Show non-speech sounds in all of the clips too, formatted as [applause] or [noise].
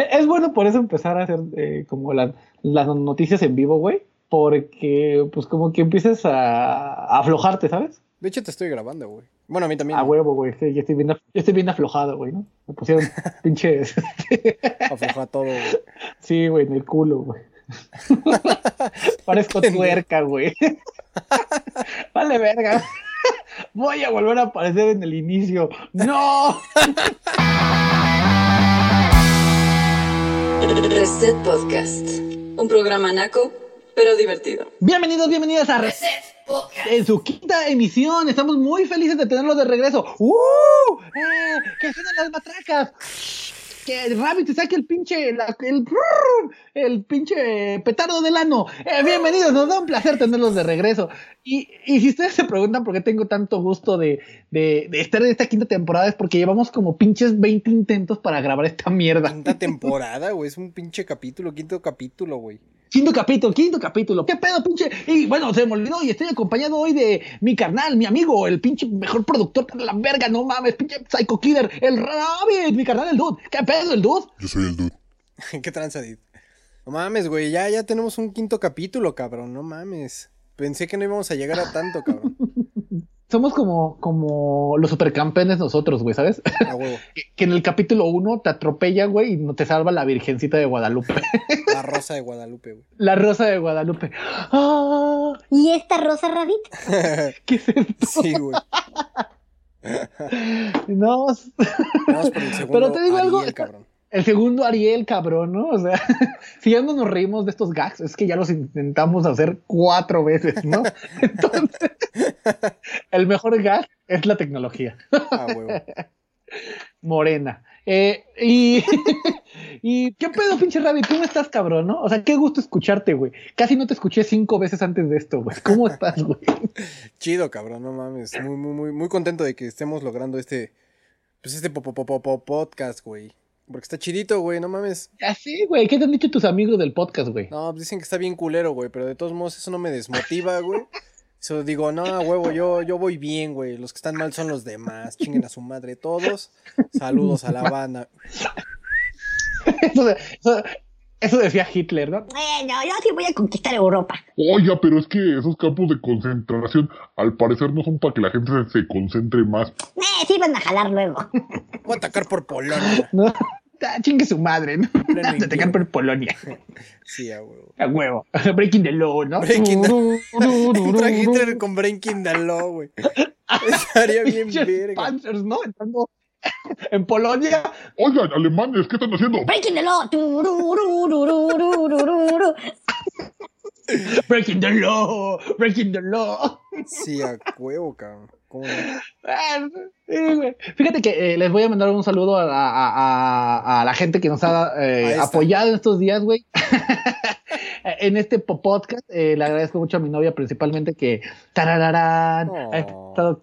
[laughs] Es bueno por eso empezar a hacer eh, como las, las noticias en vivo, güey. Porque, pues, como que empiezas a, a aflojarte, ¿sabes? De hecho, te estoy grabando, güey. Bueno, a mí también. A huevo, güey. Sí, yo, estoy bien, yo estoy bien aflojado, güey, ¿no? Me pusieron [laughs] pinches. Afloja todo, güey. [laughs] sí, güey, en el culo, güey. Parezco tuerca, güey. vale, verga. Voy a volver a aparecer en el inicio. ¡No! Reset Podcast. Un programa naco, pero divertido. Bienvenidos, bienvenidas a Reset En su quinta emisión, estamos muy felices de tenerlos de regreso. ¡Uh! ¡Eh! ¡Que suenan las matracas! Que Rabbit te saque el pinche, la- el, el pinche petardo del ano. Eh, bienvenidos, nos da un placer tenerlos de regreso. Y, y si ustedes se preguntan por qué tengo tanto gusto de, de- de estar en esta quinta temporada, es porque llevamos como pinches 20 intentos para grabar esta mierda. Quinta [laughs] temporada, güey. Es un pinche capítulo, quinto capítulo, güey. Quinto capítulo, quinto capítulo. ¿Qué pedo, pinche? Y bueno, se me olvidó y estoy acompañado hoy de mi carnal, mi amigo, el pinche mejor productor de la verga, no mames, pinche Psycho Killer, el Rabbit, mi carnal, el dude. ¿Qué pedo, el dude? Yo soy el dude. [laughs] ¿Qué tranza, Did? No mames, güey. Ya, ya tenemos un quinto capítulo, cabrón. No mames. Pensé que no íbamos a llegar a tanto, cabrón. [laughs] Somos como, como los supercampeones nosotros, güey, ¿sabes? A [laughs] huevo. que, que en el capítulo uno te atropella, güey, y no te salva la Virgencita de Guadalupe. [laughs] La rosa de Guadalupe, güey. la Rosa de Guadalupe. ¡Ah! ¿Y esta rosa rabbit? [laughs] ¿Qué es esto? Sí, güey. No, Vamos por el segundo. Pero te digo algo, Ariel, está- cabrón. El segundo Ariel, cabrón, ¿no? O sea, [laughs] si ya no nos reímos de estos gags, es que ya los intentamos hacer cuatro veces, ¿no? [laughs] Entonces, el mejor gag es la tecnología A huevo. [laughs] morena. Eh, y, y, ¿qué pedo, pinche Rabbit? ¿Cómo estás, cabrón, no? O sea, qué gusto escucharte, güey. Casi no te escuché cinco veces antes de esto, güey. ¿Cómo estás, güey? Chido, cabrón. No mames. Muy, muy, muy, muy contento de que estemos logrando este. Pues este po- podcast, güey. Porque está chidito, güey. No mames. Así, güey. ¿Qué te han dicho tus amigos del podcast, güey? No, pues dicen que está bien culero, güey, pero de todos modos eso no me desmotiva, güey. Eso digo, no, huevo, yo, yo voy bien, güey. Los que están mal son los demás. Chinguen a su madre todos. Saludos a la banda. Eso, de- eso- eso decía Hitler, ¿no? Bueno, yo sí voy a conquistar Europa. Oiga, pero es que esos campos de concentración al parecer no son para que la gente se concentre más. Eh, sí van a jalar luego. Voy a atacar por Polonia. ¿no? Ah, chingue su madre, ¿no? Atacar invierno. por Polonia. [laughs] Sí, a huevo. A huevo. Breaking the law, ¿no? Breaking the- [laughs] [laughs] ru. con Breaking the Law, güey. Estaría bien verga. Panzers, ¿no? Entrando en Polonia. Oigan, alemanes, ¿qué están haciendo? Breaking the law. Breaking the law. Breaking the law. Sí, a huevo, cabrón. ¿Cómo no? Ah. Fíjate que eh, les voy a mandar un saludo a, a- a- a la gente que nos ha eh, apoyado en estos días, güey. [laughs] en este po- podcast. Eh, le agradezco mucho a mi novia, principalmente, que tarararán, Oh. ha estado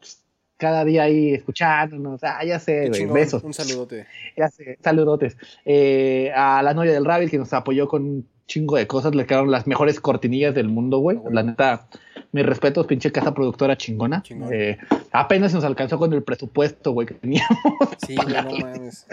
cada día ahí escuchándonos. Ah, ya sé, güey. Besos. Un saludote. Ya sé, saludotes. Eh, a la novia del Rabbit que nos apoyó con chingo de cosas, le quedaron las mejores cortinillas del mundo, güey. Ah. La neta, mis respetos, pinche casa productora chingona. Eh, apenas nos alcanzó con el presupuesto, güey, que teníamos. Sí, [laughs] güey, no mames.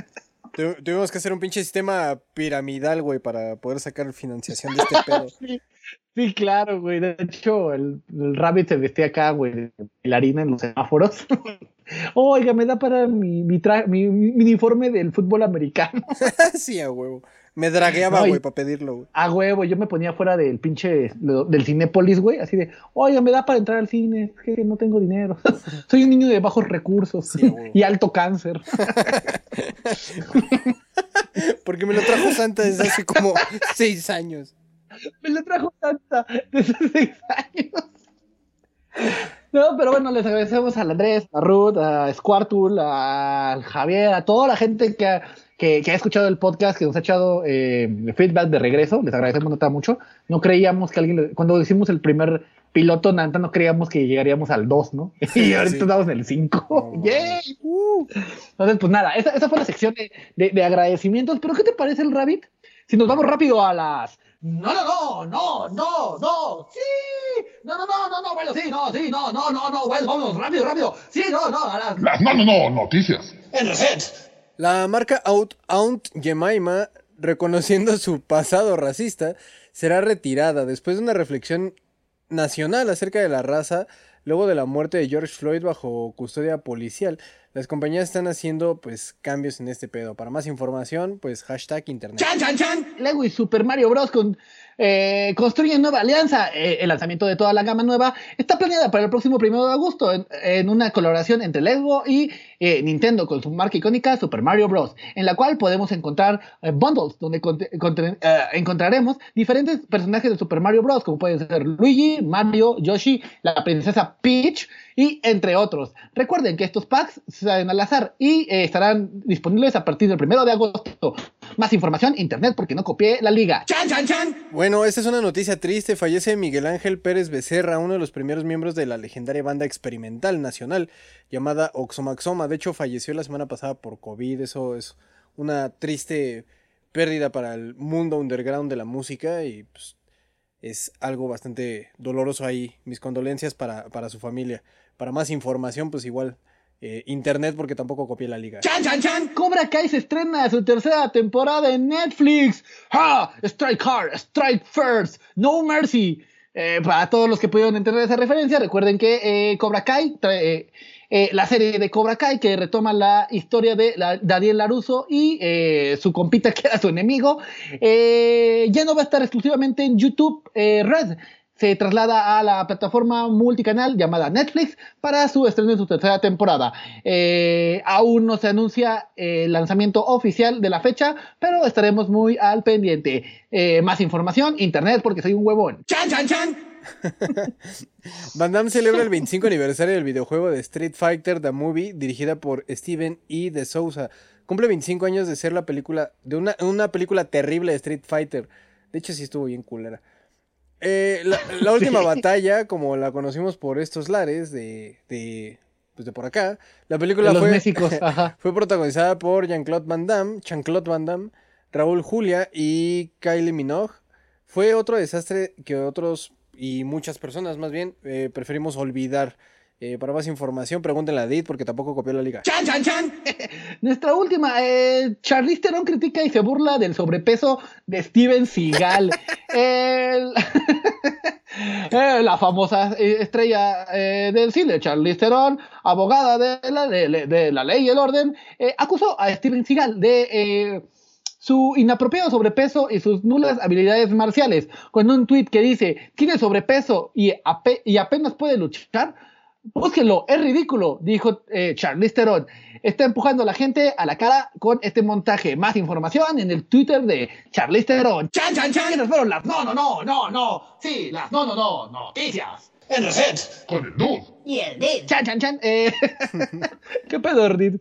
Tu- Tuvimos que hacer un pinche sistema piramidal, güey, para poder sacar financiación de este pedo. [laughs] Sí, claro, güey. De hecho, el, el Rabbit se vestía acá, güey, de bailarina en los semáforos. [laughs] Oiga, me da para mi, mi, tra- mi, mi- mi uniforme del fútbol americano. sí, a huevo. Me dragueaba, No, güey, para pedirlo, güey. A huevo, yo me ponía fuera del pinche, lo- del Cinépolis, güey, así de, oiga, me da para entrar al cine, es que no tengo dinero. [laughs] Soy un niño de bajos recursos Sí, a [laughs] y alto cáncer. [laughs] Porque me lo trajo Santa desde hace como seis años. Me lo trajo Santa desde seis años. No, pero bueno, les agradecemos al Andrés, a Ruth, a Squartul, al Javier, a toda la gente que ha, que, que ha escuchado el podcast, que nos ha echado eh, feedback de regreso. Les agradecemos nota mucho. No creíamos que alguien, cuando hicimos el primer piloto, Nanta, no creíamos que llegaríamos al 2, ¿no? Y ahorita Sí. estamos en el 5. No, ¡Yay! Uh. Entonces, pues nada, esa, esa fue la sección de, de- de agradecimientos. Pero, ¿qué te parece el Rabbit? Si nos vamos rápido a las. No, no, no, no, no, no, sí, no, no, no, no, no, bueno, sí, no, sí, no, no, no, no, bueno, vamos, rápido, rápido, sí, no, no, a las. Las no, no, no, noticias. En reset. La marca Out, Aunt Jemima reconociendo su pasado racista, será retirada después de una reflexión nacional acerca de la raza luego de la muerte de George Floyd bajo custodia policial. Las compañías están haciendo pues cambios en este pedo. Para más información, pues hashtag internet. Lego y Super Mario Bros. Con, eh, construyen nueva alianza. Eh, el lanzamiento de toda la gama nueva está planeada para el próximo 1 de agosto en, una colaboración entre Lego y eh, Nintendo con su marca icónica Super Mario Bros. En la cual podemos encontrar eh, bundles donde encontraremos diferentes personajes de Super Mario Bros. Como pueden ser Luigi, Mario, Yoshi, la princesa Peach y entre otros. Recuerden que estos packs salen al azar y estarán disponibles a partir del 1 de agosto. Más información, internet, porque no copié la liga. Bueno, esta es una noticia triste. Fallece Miguel Ángel Pérez Becerra, uno de los primeros miembros de la legendaria banda experimental nacional llamada Oxomaxoma. De hecho, falleció la semana pasada por COVID. Eso es una triste pérdida para el mundo underground de la música y pues, es algo bastante doloroso ahí. Mis condolencias para, para su familia. Para más información, pues igual eh, internet porque tampoco copié la liga. Cobra Kai se estrena su tercera temporada en Netflix. ¡Ah! Strike hard, strike first, no mercy. Eh, para todos los que pudieron entender esa referencia, recuerden que eh, Cobra Kai, trae, la serie de Cobra Kai que retoma la historia de Daniel Laruso y su compita que era su enemigo, ya no va a estar exclusivamente en YouTube Red. Se traslada a la plataforma multicanal llamada Netflix para su estreno en su tercera temporada. Eh, aún no se anuncia el lanzamiento oficial de la fecha, pero estaremos muy al pendiente. Eh, más información, internet, porque soy un huevón. Van [laughs] Damme celebra el 25 aniversario del videojuego de Street Fighter The Movie, dirigida por Steven E. de Souza. Cumple 25 años de ser la película, de una, una película terrible de Street Fighter. De hecho, sí estuvo bien culera. Eh, la, la [laughs] última batalla, como la conocimos por estos lares de, de, pues de por acá, la película De fue, [laughs] ajá. fue protagonizada por Jean-Claude Van Damme, Jean-Claude Van Damme, Raúl Julia y Kylie Minogue. Fue otro desastre que otros y muchas personas más bien eh, preferimos olvidar. Eh, para más información, pregúntenle a Edith porque tampoco copió la liga. [laughs] Nuestra última, eh, Charlize Theron critica y se burla del sobrepeso de Steven Seagal. [laughs] El- [laughs] eh, la famosa eh, estrella eh, del cine, Charlize Theron, abogada de la, de, de la ley y el orden, eh, acusó a Steven Seagal de su inapropiado sobrepeso y sus nulas habilidades marciales. Con un tuit que dice, tiene sobrepeso y, ape- y apenas puede luchar. Búsquenlo, es ridículo, dijo eh, Charlize Theron. Está empujando a la gente a la cara con este montaje. Más información en el Twitter de Charlize Theron. ¡Chan, chan, chan! ¿Quiénes fueron las no, no, no, no, no? Sí, las no, no, no, noticias. En Reset. Con el dude. Y el Did. Chan, chan, chan. Eh, [laughs] ¿Qué pedo, Rid?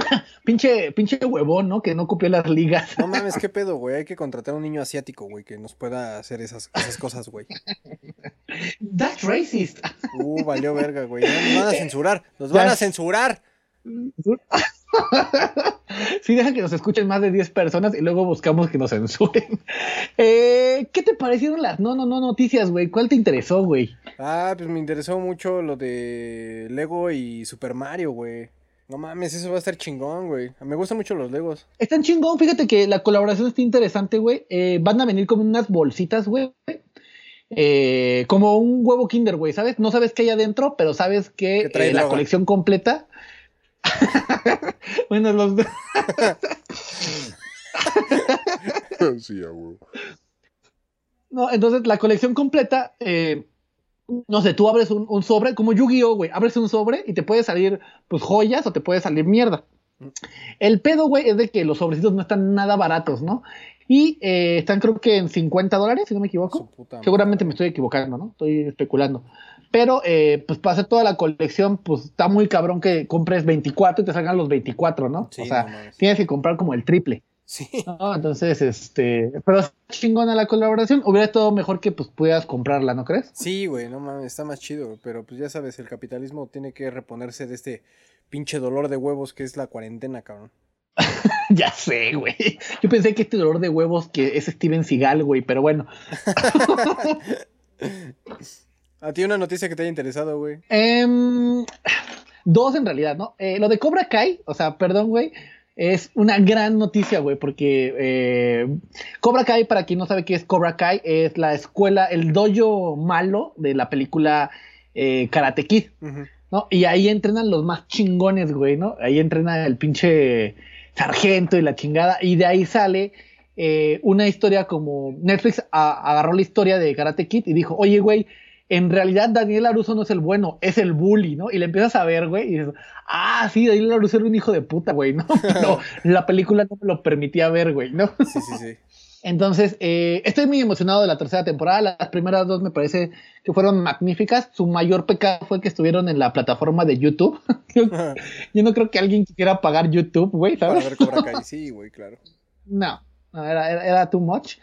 [coughs] pinche, pinche huevón, ¿no? Que no copió las ligas. No mames, qué pedo, güey. Hay que contratar a un niño asiático, güey, que nos pueda hacer esas, esas cosas, güey. [laughs] That's racist. Uh, valió verga, güey. Nos van a censurar. Nos van a censurar. [laughs] Sí, deja que nos escuchen más de 10 personas y luego buscamos que nos censuren. [laughs] Eh, ¿Qué te parecieron las no, no, no noticias, güey? ¿Cuál te interesó, güey? Ah, pues me interesó mucho lo de Lego y Super Mario, güey. No mames, eso va a estar chingón, güey. Me gustan mucho los Legos. Están chingón, fíjate que la colaboración está interesante, güey. Eh, van a venir como unas bolsitas, güey. Eh, como un huevo Kinder, güey, ¿sabes? No sabes qué hay adentro, pero sabes que Que trae eh, la colección completa. [laughs] bueno, los. sí, a huevo. No, entonces la colección completa, eh, no sé, tú abres un, un sobre, como Yu-Gi-Oh, güey, abres un sobre y te puede salir, pues, joyas o te puede salir mierda. El pedo, güey, es de que los sobrecitos no están nada baratos, ¿no? Y eh, están creo que en 50 dólares, si no me equivoco. Seguramente me estoy equivocando, ¿no? Estoy especulando. Pero, eh, pues, para hacer toda la colección, pues, está muy cabrón que compres 24 y te salgan los 24, ¿no? Sí, o sea, no tienes que comprar como el triple. Sí. No, entonces, este, pero chingona la colaboración. Hubiera estado mejor que pues pudieras comprarla, ¿no crees? Sí, güey, no mames, está más chido, pero pues ya sabes, el capitalismo tiene que reponerse de este pinche dolor de huevos que es la cuarentena, cabrón. [laughs] ya sé, güey. Yo pensé que este dolor de huevos que es Steven Seagal, güey, pero bueno. [laughs] A ti una noticia que te haya interesado, güey. Em, dos en realidad, ¿no? Eh, lo de Cobra Kai, o sea, perdón, güey. Es una gran noticia, güey, porque eh, Cobra Kai, para quien no sabe qué es Cobra Kai, es la escuela, el dojo malo de la película eh, Karate Kid. ¿no? Y ahí entrenan los más chingones, güey, ¿no? Ahí entrena el pinche sargento y la chingada, y de ahí sale eh, una historia como Netflix a- agarró la historia de Karate Kid y dijo, oye, güey, en realidad Daniel Aruso no es el bueno, es el bully, ¿no? Y le empiezas a ver, güey, y dices, ah, sí, Daniel Aruso era un hijo de puta, güey, ¿no? [laughs] Pero la película no me lo permitía ver, güey, ¿no? Sí, sí, sí. Entonces, eh, estoy muy emocionado de la tercera temporada. Las primeras dos me parece que fueron magníficas. Su mayor pecado fue que estuvieron en la plataforma de YouTube. [laughs] yo, yo no creo que alguien quisiera pagar YouTube, güey, Para ¿sabes? ver Cobra Kai, [laughs] sí, güey, claro. No, no, era, era, era too much.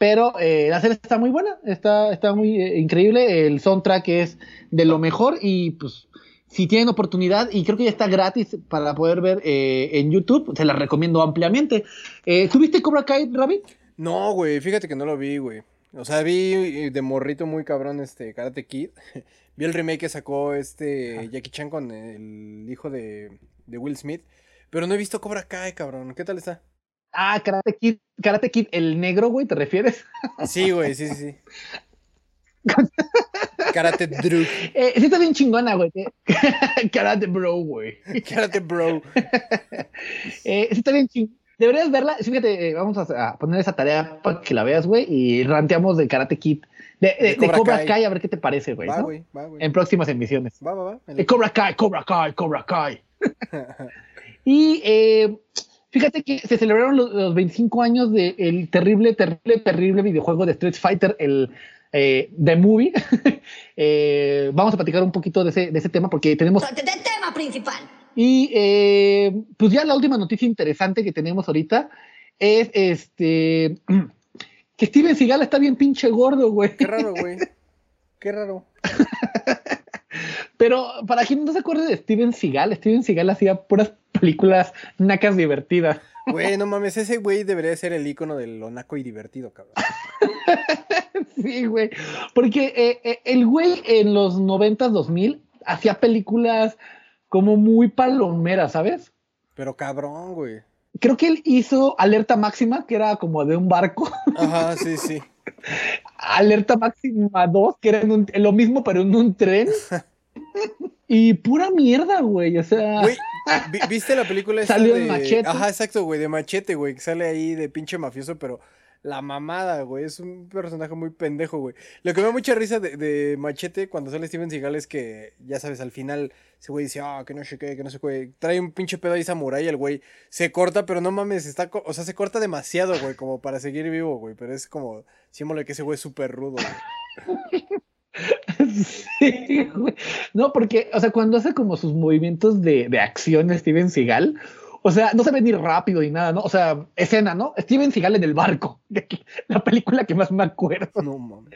Pero eh, la serie está muy buena, está, está muy eh, increíble. El soundtrack es de lo mejor y pues si tienen oportunidad, y creo que ya está gratis para poder ver eh, en YouTube, se la recomiendo ampliamente. Eh, ¿Tuviste Cobra Kai, Rabbit? No, güey, fíjate que no lo vi, güey. O sea, vi de morrito muy cabrón este Karate Kid. [laughs] vi el remake que sacó este Jackie Chan con el hijo de, de Will Smith. Pero no he visto Cobra Kai, cabrón. ¿Qué tal está? Ah, Karate Kid, Karate Kid, el negro, güey, ¿te refieres? [laughs] Sí, güey, sí, sí, sí. [laughs] Karate Drew. Eh, sí está bien chingona, güey. [laughs] Karate Bro, güey. Karate Bro. Eh, sí está bien chingona. Deberías verla. Sí, Fíjate, eh, vamos a, a poner esa tarea para que la veas, güey, y ranteamos de Karate Kid. De, de- de Cobra Cobra, Kai. Kai. a ver qué te parece, güey. Va, ¿no? güey, va, güey. En próximas emisiones. Va, va, va. me Eh, Cobra Kai, Cobra Kai, Cobra Kai. y eh, fíjate que se celebraron los, los 25 años del terrible, terrible, terrible videojuego de Street Fighter, el eh, The Movie. [laughs] Eh, vamos a platicar un poquito de ese, de ese tema porque tenemos De tema principal. y eh, pues ya la última noticia interesante que tenemos ahorita es este [clears throat] que Steven Seagal está bien pinche gordo, güey. Qué raro, [laughs] güey. Qué raro. Pero para quien no se acuerde de Steven Seagal, Steven Seagal hacía puras películas nacas divertidas. Güey, no mames, ese güey debería ser el icono del lo naco y divertido, cabrón. [laughs] Sí, güey. Porque eh, eh, el güey en los 90s, 2000 hacía películas como muy palomeras, ¿sabes? Pero cabrón, güey. Creo que él hizo Alerta Máxima, que era como de un barco. Ajá, [laughs] sí, sí. Alerta Máxima 2, que era en un- lo mismo, pero en un tren. [laughs] y pura mierda, güey. O sea, Güey, ¿vi- ¿viste la película [laughs] esta Salió de... en Machete. Ajá, exacto, güey, de Machete, güey, que sale ahí de pinche mafioso, pero la mamada, güey, es un personaje muy pendejo, güey. Lo que me da mucha risa de, de Machete cuando sale Steven Seagal es que, ya sabes, al final ese güey dice, ah, que no sé qué, que no sé qué, trae un pinche pedo ahí samurai, el güey se corta, pero no mames, está, o sea, se corta demasiado, güey, como para seguir vivo, güey, pero es como, símbolo que ese güey es súper rudo, güey. [laughs] sí, güey. No, porque, o sea, cuando hace como sus movimientos de, de acción Steven Seagal, o sea, no se ve ni rápido ni nada, ¿no? O sea, escena, ¿no? Steven Seagal en el barco. [laughs] La película que más me acuerdo. No mames.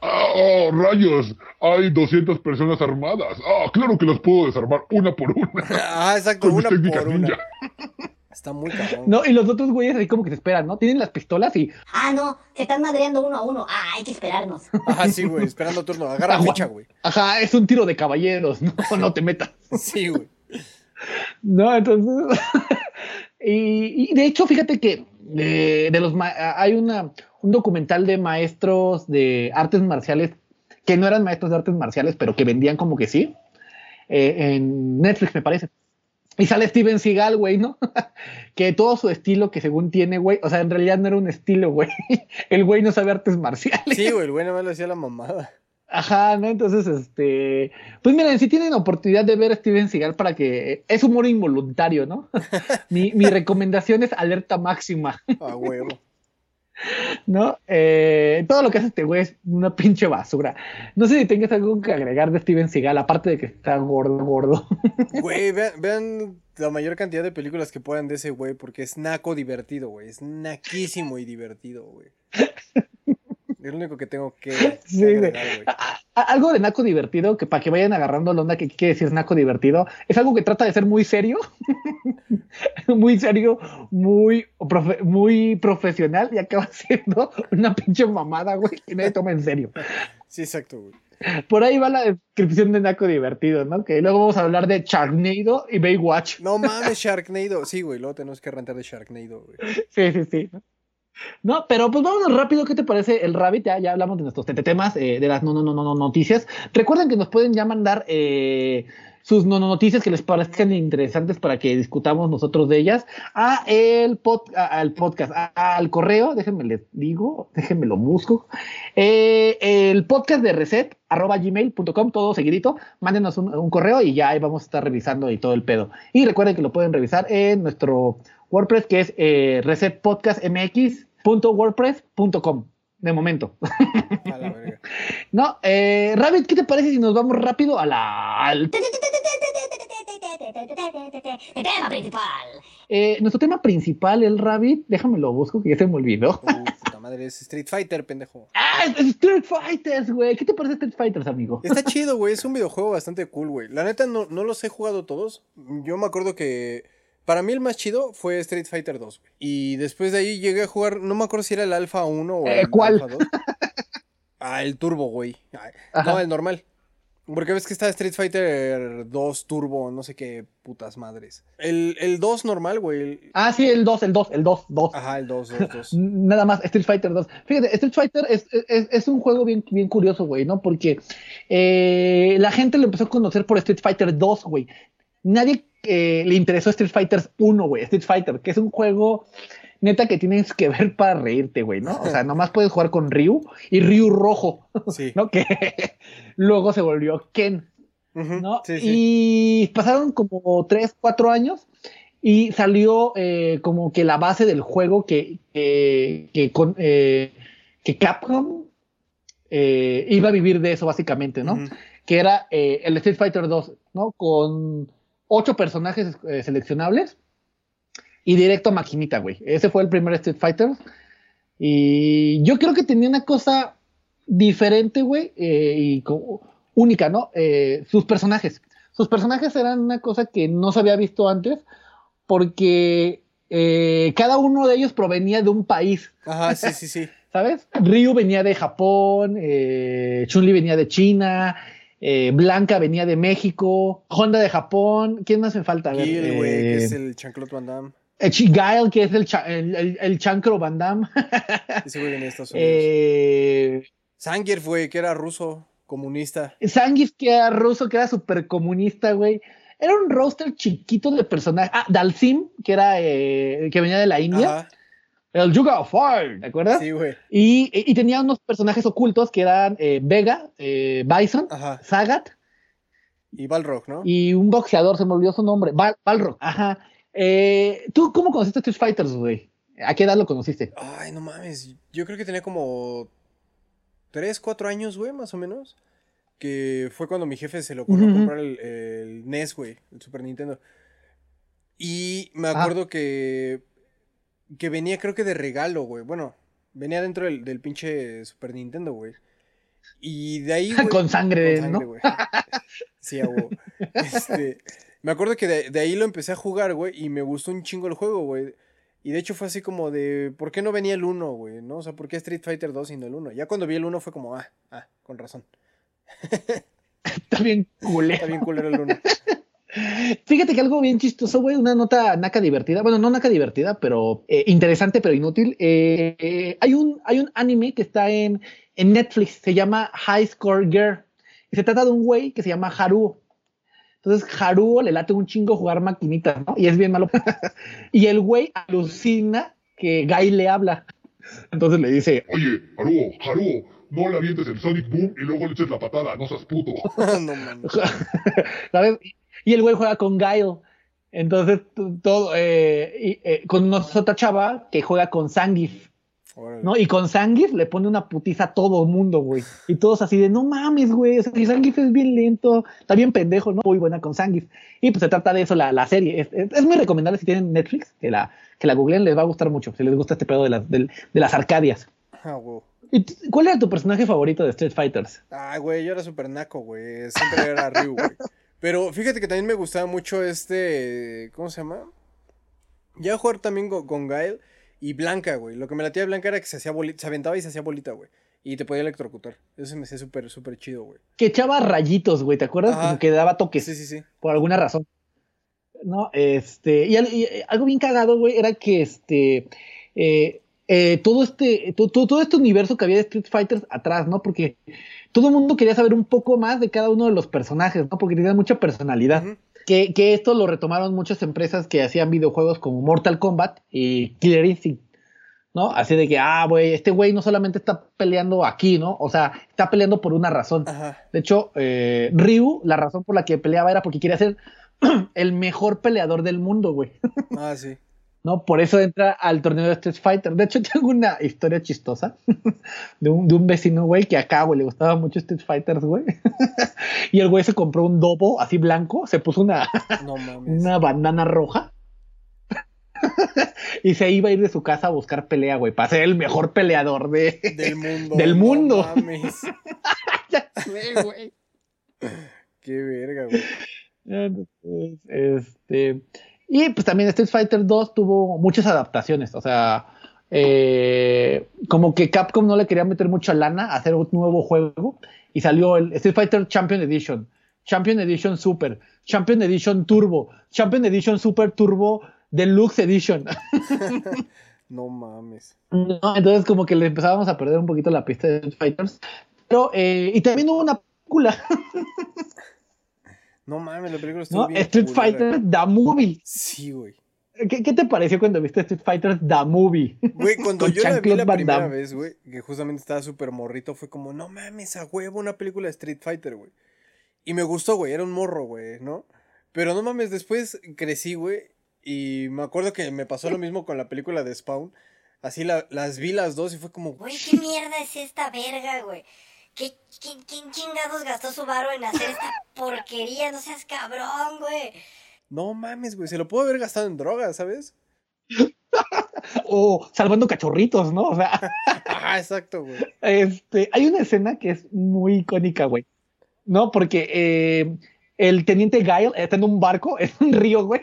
¡Ah, oh, rayos! Hay 200 personas armadas. ¡Ah, claro que las puedo desarmar una por una! Ah, exacto, Con una por una. Está muy cabrón. No, y los otros güeyes ahí como que se esperan, ¿no? Tienen las pistolas y Ah, no, se están madreando uno a uno. Ah, hay que esperarnos. [laughs] Ajá, sí, güey, esperando turno. Agarra ficha, güey. Ajá, es un tiro de caballeros, no, no te metas. Sí, güey. No, entonces. [laughs] y, y de hecho, fíjate que eh, de los ma- hay una, un documental de maestros de artes marciales que no eran maestros de artes marciales, pero que vendían como que sí. eh, en Netflix, me parece. Y sale Steven Seagal, güey, ¿no? [laughs] que todo su estilo que según tiene, güey, o sea, en realidad no era un estilo, güey. [laughs] El güey no sabe artes marciales. Sí, güey, el güey nada más le hacía la mamada. Ajá, ¿no? Entonces, este, pues miren, si tienen oportunidad de ver a Steven Seagal para que es humor involuntario, ¿no? [laughs] mi, mi recomendación es alerta máxima, A huevo. ¿No? Eh, todo lo que hace este güey es una pinche basura. No sé si tengas algo que agregar de Steven Seagal, aparte de que está gordo, gordo. [laughs] Güey, vean, la mayor cantidad de películas que puedan de ese güey, porque es naco divertido, güey. Es naquísimo y divertido, güey. Es lo único que tengo que, [laughs] Sí, güey. agregar, güey. A- a- Algo de naco divertido, que para que vayan agarrando la onda que quiere decir naco divertido, es algo que trata de ser muy serio, [laughs] muy serio, muy, profe- muy profesional y acaba [laughs] siendo una pinche mamada, güey, que nadie toma en serio. Sí, exacto, güey. Por ahí va la descripción de Naco divertido, ¿no? Que luego vamos a hablar de Sharknado y Baywatch. No mames, Sharknado. Sí, güey, luego tenemos que rentar de Sharknado, güey. Sí, sí, sí. No, pero pues vámonos rápido. ¿Qué te parece el Rabbit? Ya, hablamos de nuestros temas, eh, de las no, no, no, no, no noticias. Recuerden que nos pueden ya mandar eh, sus no, no noticias que les parezcan interesantes para que discutamos nosotros de ellas a el pod, al podcast, a- al correo. Déjenme les digo, déjenme lo busco. Eh, el podcast de reset arroba gmail.com, todo seguidito. Mándenos un, correo y ya ahí vamos a estar revisando y todo el pedo. Y recuerden que lo pueden revisar en nuestro WordPress que es eh, resetpodcastmx.wordpress.com. De momento. A la verga. [laughs] No, eh, Rabbit, ¿qué te parece si nos vamos rápido a la, al Tema principal. eh, nuestro tema principal, el Rabbit? Déjame lo busco que ya se me olvidó. Uh, puta madre, es Street Fighter, pendejo. Ah, es Street Fighters, güey. ¿Qué te parece Street Fighters, amigo? Está [laughs] chido, güey. Es un videojuego bastante cool, güey. La neta, no, no los he jugado todos. Yo me acuerdo que. Para mí el más chido fue Street Fighter 2, güey. Y después de ahí llegué a jugar. No me acuerdo si era el Alpha 1 o Eh, el ¿cuál? Alpha 2. Ah, el Turbo, güey. Ajá. No, el normal. Porque ves que está Street Fighter 2 Turbo, no sé qué putas madres. El, el 2 normal, güey. el- Ah, sí, el 2, el 2, el 2, 2. Ajá, el 2, 2, 2. Nada más, Street Fighter 2. Fíjate, Street Fighter es, es, es un juego bien, bien curioso, güey, ¿no? Porque eh, la gente lo empezó a conocer por Street Fighter 2, güey. Nadie eh, le interesó Street Fighter 1, güey. Street Fighter, que es un juego neta que tienes que ver para reírte, güey, ¿no? O sea, [laughs] nomás puedes jugar con Ryu y Ryu rojo, Sí. ¿no? Que [laughs] luego se volvió Ken. ¿no? Sí, sí. Y pasaron como 3, 4 años y salió eh, como que la base del juego que, que, que, con, eh, que Capcom iba a vivir de eso básicamente, ¿no? Que era el Street Fighter 2, ¿no? Con ocho personajes eh, seleccionables y directo a maquinita, güey. Ese fue el primer Street Fighter. Y yo creo que tenía una cosa diferente, güey, eh, y única, ¿no? Eh, sus personajes. Sus personajes eran una cosa que no se había visto antes, porque eh, cada uno de ellos provenía de un país, Ajá, sí, sí, sí. [laughs] ¿sabes? Ryu venía de Japón, Chun-Li venía de China, eh, Blanca venía de México, Honda de Japón, ¿quién más me falta? Ver, güey, que eh, es el Chanclot Van Damme. eh, Guile, que es el, cha- el, el- el chancro Van Damme. [laughs] Ese güey de Estados Unidos. eh, Zangief, güey, que era ruso, comunista. Zangief, que era ruso, que era súper comunista, güey. Era un roster chiquito de personajes. Ah, Dalsim, que era eh, que venía de la India. Ajá. El Yuga Fire, ¿te acuerdas? Sí, güey. Y, y tenía unos personajes ocultos que eran eh, Vega, eh, Bison, Ajá. Sagat Y Balrog, ¿no? y un boxeador, se me olvidó su nombre, Bal Balrog. Ajá. Eh, ¿Tú cómo conociste a Street Fighters, güey? ¿A qué edad lo conociste? Ay, no mames. Yo creo que tenía como 3, 4 años, güey, más o menos. Que fue cuando mi jefe se le ocurrió comprar el, el NES, güey, el Super Nintendo. Y me Ah. acuerdo que. Que venía, creo que de regalo, güey. Bueno, venía dentro del, del pinche Super Nintendo, güey. Y de ahí. [laughs] güey- Con sangre, con sangre, ¿no? güey. [laughs] Sí. Este, me acuerdo que de, de ahí lo empecé a jugar, güey, y me gustó un chingo el juego, güey. Y de hecho fue así como de, ¿por qué no venía el 1, güey? ¿No? O sea, ¿por qué Street Fighter 2 y no el 1? Ya cuando vi el 1 fue como, ah, ah, con razón. [laughs] Está bien culero. Está bien culero el 1. Fíjate que algo bien chistoso, güey, una nota naca divertida, bueno, no naca divertida, pero eh, interesante, pero inútil. Eh, eh, hay, un, hay un anime que está en, en Netflix, se llama High Score Girl, y se trata de un güey que se llama Haruo. Entonces, Haruo le late un chingo jugar maquinitas, ¿no? Y es bien malo. [laughs] y el güey alucina que Guy le habla. Entonces le dice, Oye, Haruo, Haruo, no le avientes el Sonic Boom y luego le eches la patada, no seas puto. [laughs] no. [laughs] ¿sabes? Y el güey juega con Guile. Entonces, todo, eh, y, eh, con otra chava que juega con Zangief. ¿no? Y con Zangief le pone una putiza a todo el mundo, güey. Y todos así de, no mames, güey, o sea, y Zangief es bien lento, está bien pendejo, ¿no? Muy buena con Zangief. Y pues se trata de eso la, la serie. Es, es- es muy recomendable si tienen Netflix, que la, que la googleen, les va a gustar mucho, si les gusta este pedo de las, de las arcadias. Ah, güey. ¿Y ¿Cuál era tu personaje favorito de Street Fighters? Ay, güey, yo era súper naco, güey. Siempre era Ryu, güey. Pero fíjate que también me gustaba mucho este. ¿Cómo se llama? Ya jugar también con, con Gael. Y Blanca, güey. Lo que me latía de Blanca era que se hacía bolita, se aventaba y se hacía bolita, güey. Y te podía electrocutar. Eso se me hacía súper, súper chido, güey. Que echaba rayitos, güey, ¿te acuerdas? Como que daba toques. Sí, sí, sí. por alguna razón. ¿No? Este, y, y, eh, algo bien cagado, güey, era que este, eh, eh, todo este, to- to- todo este universo que había de Street Fighters atrás, ¿no? Porque todo el mundo quería saber un poco más de cada uno de los personajes, ¿no? Porque tenían mucha personalidad. Que, que esto lo retomaron muchas empresas que hacían videojuegos como Mortal Kombat y Killer Instinct. ¿No? Así de que, ah, güey, este güey no solamente está peleando aquí, ¿no? O sea, está peleando por una razón. De hecho, eh, Ryu, la razón por la que peleaba era porque quería ser [clears throat] el mejor peleador del mundo, güey. Ah, sí. ¿No? Por eso entra al torneo de Street Fighter. De hecho, [laughs] tengo una historia chistosa [laughs] de un, de un vecino, güey, que acá, güey, le gustaba mucho Street Fighters, güey. [laughs] y el güey se compró un dobo así blanco, se puso una, No mames. una bandana roja. y se iba a ir de su casa a buscar pelea, güey, para ser el mejor peleador de... Del mundo. Del no mundo. mames. Ya sé, güey. Qué verga, güey. Este. Y pues también Street Fighter 2 tuvo muchas adaptaciones. O sea, eh, como que Capcom no le quería meter mucha lana a hacer un nuevo juego. Y salió el Street Fighter Champion Edition, Champion Edition Super, Champion Edition Turbo, Champion Edition Super Turbo Deluxe Edition. [laughs] [laughs] No mames. ¿no? Entonces, como que le empezábamos a perder un poquito la pista de Street Fighters. Pero, eh, y también hubo una película, [laughs] No mames, la película estuvo ¿no? bien Street. Fighter The Movie. Sí, güey. ¿Qué, qué te pareció cuando viste Street Fighter The Movie? Güey, cuando yo la vi la Van primera Damme. vez, güey, que justamente estaba súper morrito, fue como, no mames, a huevo, una película de Street Fighter, güey. Y me gustó, güey, era un morro, güey, ¿no? Pero no mames, después crecí, güey, y me acuerdo que me pasó lo mismo con la película de Spawn. Así la- las vi las dos y fue como, Güey, ¿qué mierda es esta verga, güey? ¿Qué, quién, quién chingados gastó su varo en hacer esta [laughs] porquería? No seas cabrón, güey. no mames, güey, se lo puedo haber gastado en drogas, ¿sabes? [laughs] o salvando cachorritos, ¿no? O sea, [laughs] Ah, exacto, güey. este, hay una escena que es muy icónica, güey. ¿No? Porque eh, el teniente Guile está en un barco, en un río, güey.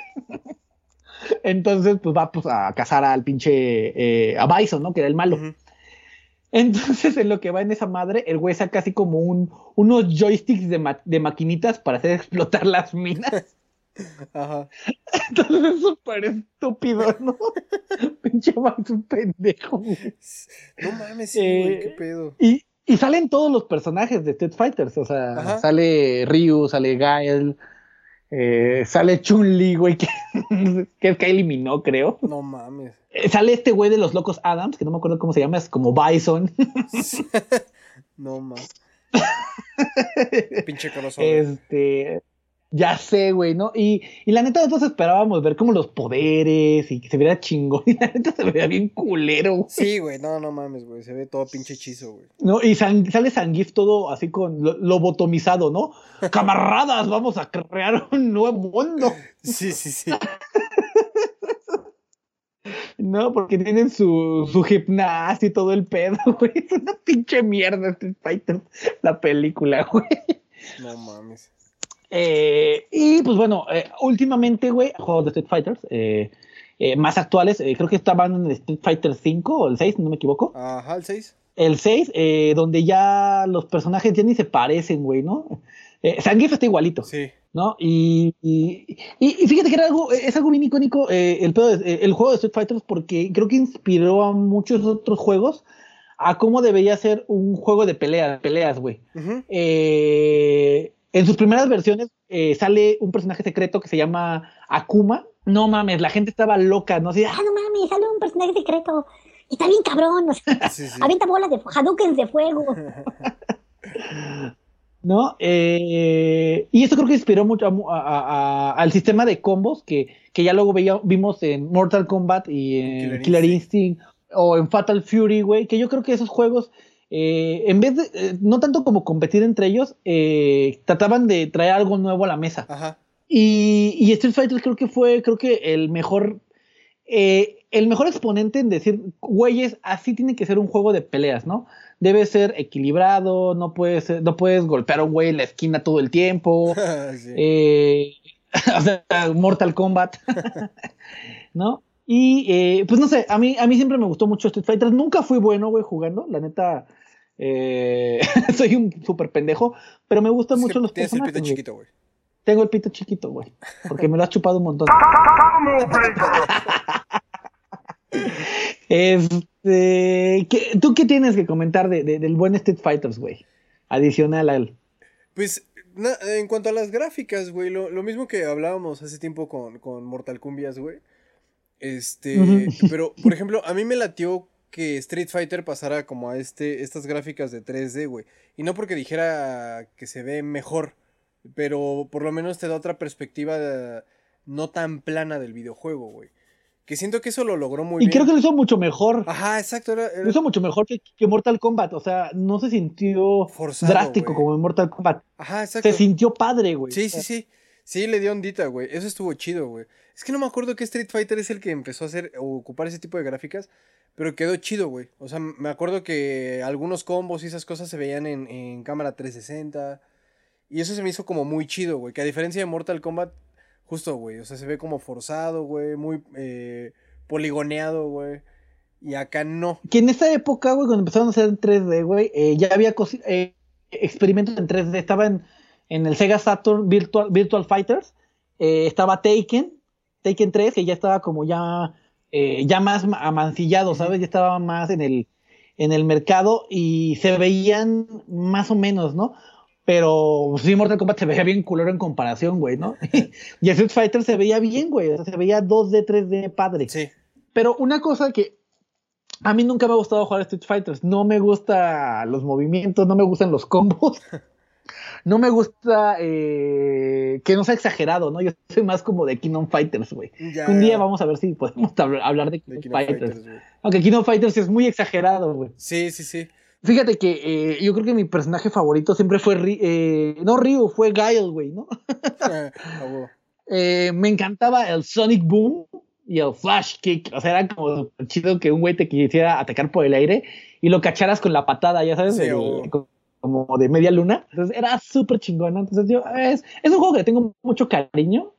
Entonces, pues va pues, a cazar al pinche eh, a Bison, ¿no? Que era el malo. Entonces, en lo que va en esa madre, el güey saca así como un, unos joysticks de, ma- de maquinitas para hacer explotar las minas. [laughs] Ajá. Entonces es súper estúpido, ¿no? [laughs] Pinche Bison pendejo. güey. No mames, sí, güey, Eh, qué pedo. Y, y salen todos los personajes de Street Fighters, o sea, Ajá. sale Ryu, sale Gael, eh, sale Chun-Li, güey, que, [laughs] que es Minogue, creo. No mames. Eh, sale este güey de los locos Adams, que no me acuerdo cómo se llama, es como Bison. [laughs] No mames. [laughs] Pinche corazón. este, ya sé, güey, ¿no? Y, y la neta, nosotros esperábamos ver como los poderes y que se viera chingón. [laughs] Y la neta se veía bien culero, güey. Sí, güey, no, no mames, güey. Se ve todo pinche hechizo, güey. ¿no? Y San- sale Zangief todo así con lo, lobotomizado, ¿no? [laughs] Camaradas, vamos a crear un nuevo mundo, Sí, sí, sí. [laughs] ¿no? Porque tienen su, su gimnasio y todo el pedo, güey. Es una pinche mierda Street Fighter, la película, güey. No mames. Eh, y pues bueno, eh, últimamente, güey, juegos de Street Fighters eh, más actuales, creo que estaban en el Street Fighter 5 o el 6, no me equivoco. Ajá, el 6. El 6, eh, donde ya los personajes ya ni se parecen, güey, ¿no? Eh, está igualito. Sí. ¿no? Y, y, fíjate que era algo, es algo bien icónico el, pedo de- el juego de Street Fighter porque creo que inspiró a muchos otros juegos a cómo debería ser un juego de pelea, peleas, güey. Ujú. Eh, en sus primeras versiones eh, sale un personaje secreto que se llama Akuma. No mames, la gente estaba loca, ¿no? Así, Ah, no mames, sale un personaje secreto. Y está bien cabrón. O sea, Sí, sí. avienta bolas de Hadoukens de fuego. [laughs] ¿no? Eh, y eso creo que inspiró mucho a a- al sistema de combos que, que ya luego veía, vimos en Mortal Kombat y en Killer Killer, Instinct o en Fatal Fury, güey, que yo creo que esos juegos, eh, en vez de, eh, no tanto como competir entre ellos, eh, trataban de traer algo nuevo a la mesa. Ajá. Y, y Street Fighter creo que fue, creo que el mejor, el mejor exponente en decir, güeyes, así tiene que ser un juego de peleas, ¿no? Debe ser equilibrado, no puedes, no puedes golpear a un güey en la esquina todo el tiempo. [laughs] sí. [laughs] o sea, Mortal Kombat, [laughs] ¿no? Y eh, pues no sé, a mí, a mí siempre me gustó mucho Street Fighter. Nunca fui bueno, güey, jugando. La neta, eh, [laughs] soy un súper pendejo, pero me gustan Es que mucho los Tienes el personajes. pito güey. chiquito, güey. Tengo el pito chiquito, güey, porque me lo has chupado un montón. [laughs] Este, ¿qué- ¿Tú qué tienes que comentar de, de- del buen Street Fighters, güey? Adicional al... Pues, na- en cuanto a las gráficas, güey, lo, lo mismo que hablábamos hace tiempo con, con Mortal Cumbias, güey. Este, pero, por ejemplo, a mí me latió que Street Fighter pasara como a este, estas gráficas de 3D, güey. Y no porque dijera que se ve mejor, pero por lo menos te da otra perspectiva eh, no tan plana del videojuego, güey. Que siento que eso lo logró muy Y bien. creo que lo hizo mucho mejor. Ajá, exacto, era, era Lo hizo mucho mejor que, que Mortal Kombat. O sea, no se sintió forzado, drástico como en Mortal Kombat. Ajá, exacto. Se sintió padre, güey. Sí, sí, sí. Sí, le dio ondita, güey. Eso estuvo chido, güey. Es que no me acuerdo qué Street Fighter es el que empezó a hacer o ocupar ese tipo de gráficas, pero quedó chido, güey. O sea, me acuerdo que algunos combos y esas cosas se veían en, en cámara 360. Y eso se me hizo como muy chido, güey. Que a diferencia de Mortal Kombat, justo, güey. O sea, se ve como forzado, güey. Muy eh, poligoneado, güey. Y acá no. Que en esa época, güey, cuando empezaron a hacer en 3D, güey, eh, ya había eh, experimentos en 3D. Estaba en, el Sega Saturn Virtual, Virtual Fighters. eh, estaba Taken, Taken 3, que ya estaba como ya, eh, ya más ma- amancillado, ¿sabes? Ya estaba más en el, en el mercado y se veían más o menos, ¿no? Pero sí, Mortal Kombat se veía bien culero en comparación, güey, ¿no? [laughs] y Street Fighter se veía bien, güey. O sea, se veía 2D, 3D padre. Sí. Pero una cosa que a mí nunca me ha gustado jugar a Street Fighters. No me gustan los movimientos, no me gustan los combos. [laughs] No me gusta eh, que no sea exagerado, ¿no? Yo soy más como de Kingdom Fighters, güey. Un día vamos a ver si podemos [laughs] hablar de de Kingdom King of Fighters. Aunque Kingdom Fighters es muy exagerado, güey. Sí, sí, sí. Fíjate que eh, yo creo que mi personaje favorito siempre fue, eh, no Ryu, fue Guile, güey, ¿no? [laughs] Ah. Eh, me encantaba el Sonic Boom y el Flash Kick. O sea, era como chido que un güey te quisiera atacar por el aire y lo cacharas con la patada, ya sabes, Sí, de- como de media luna. Entonces era súper chingón. ¿no? Entonces yo, es, es un juego que tengo mucho cariño.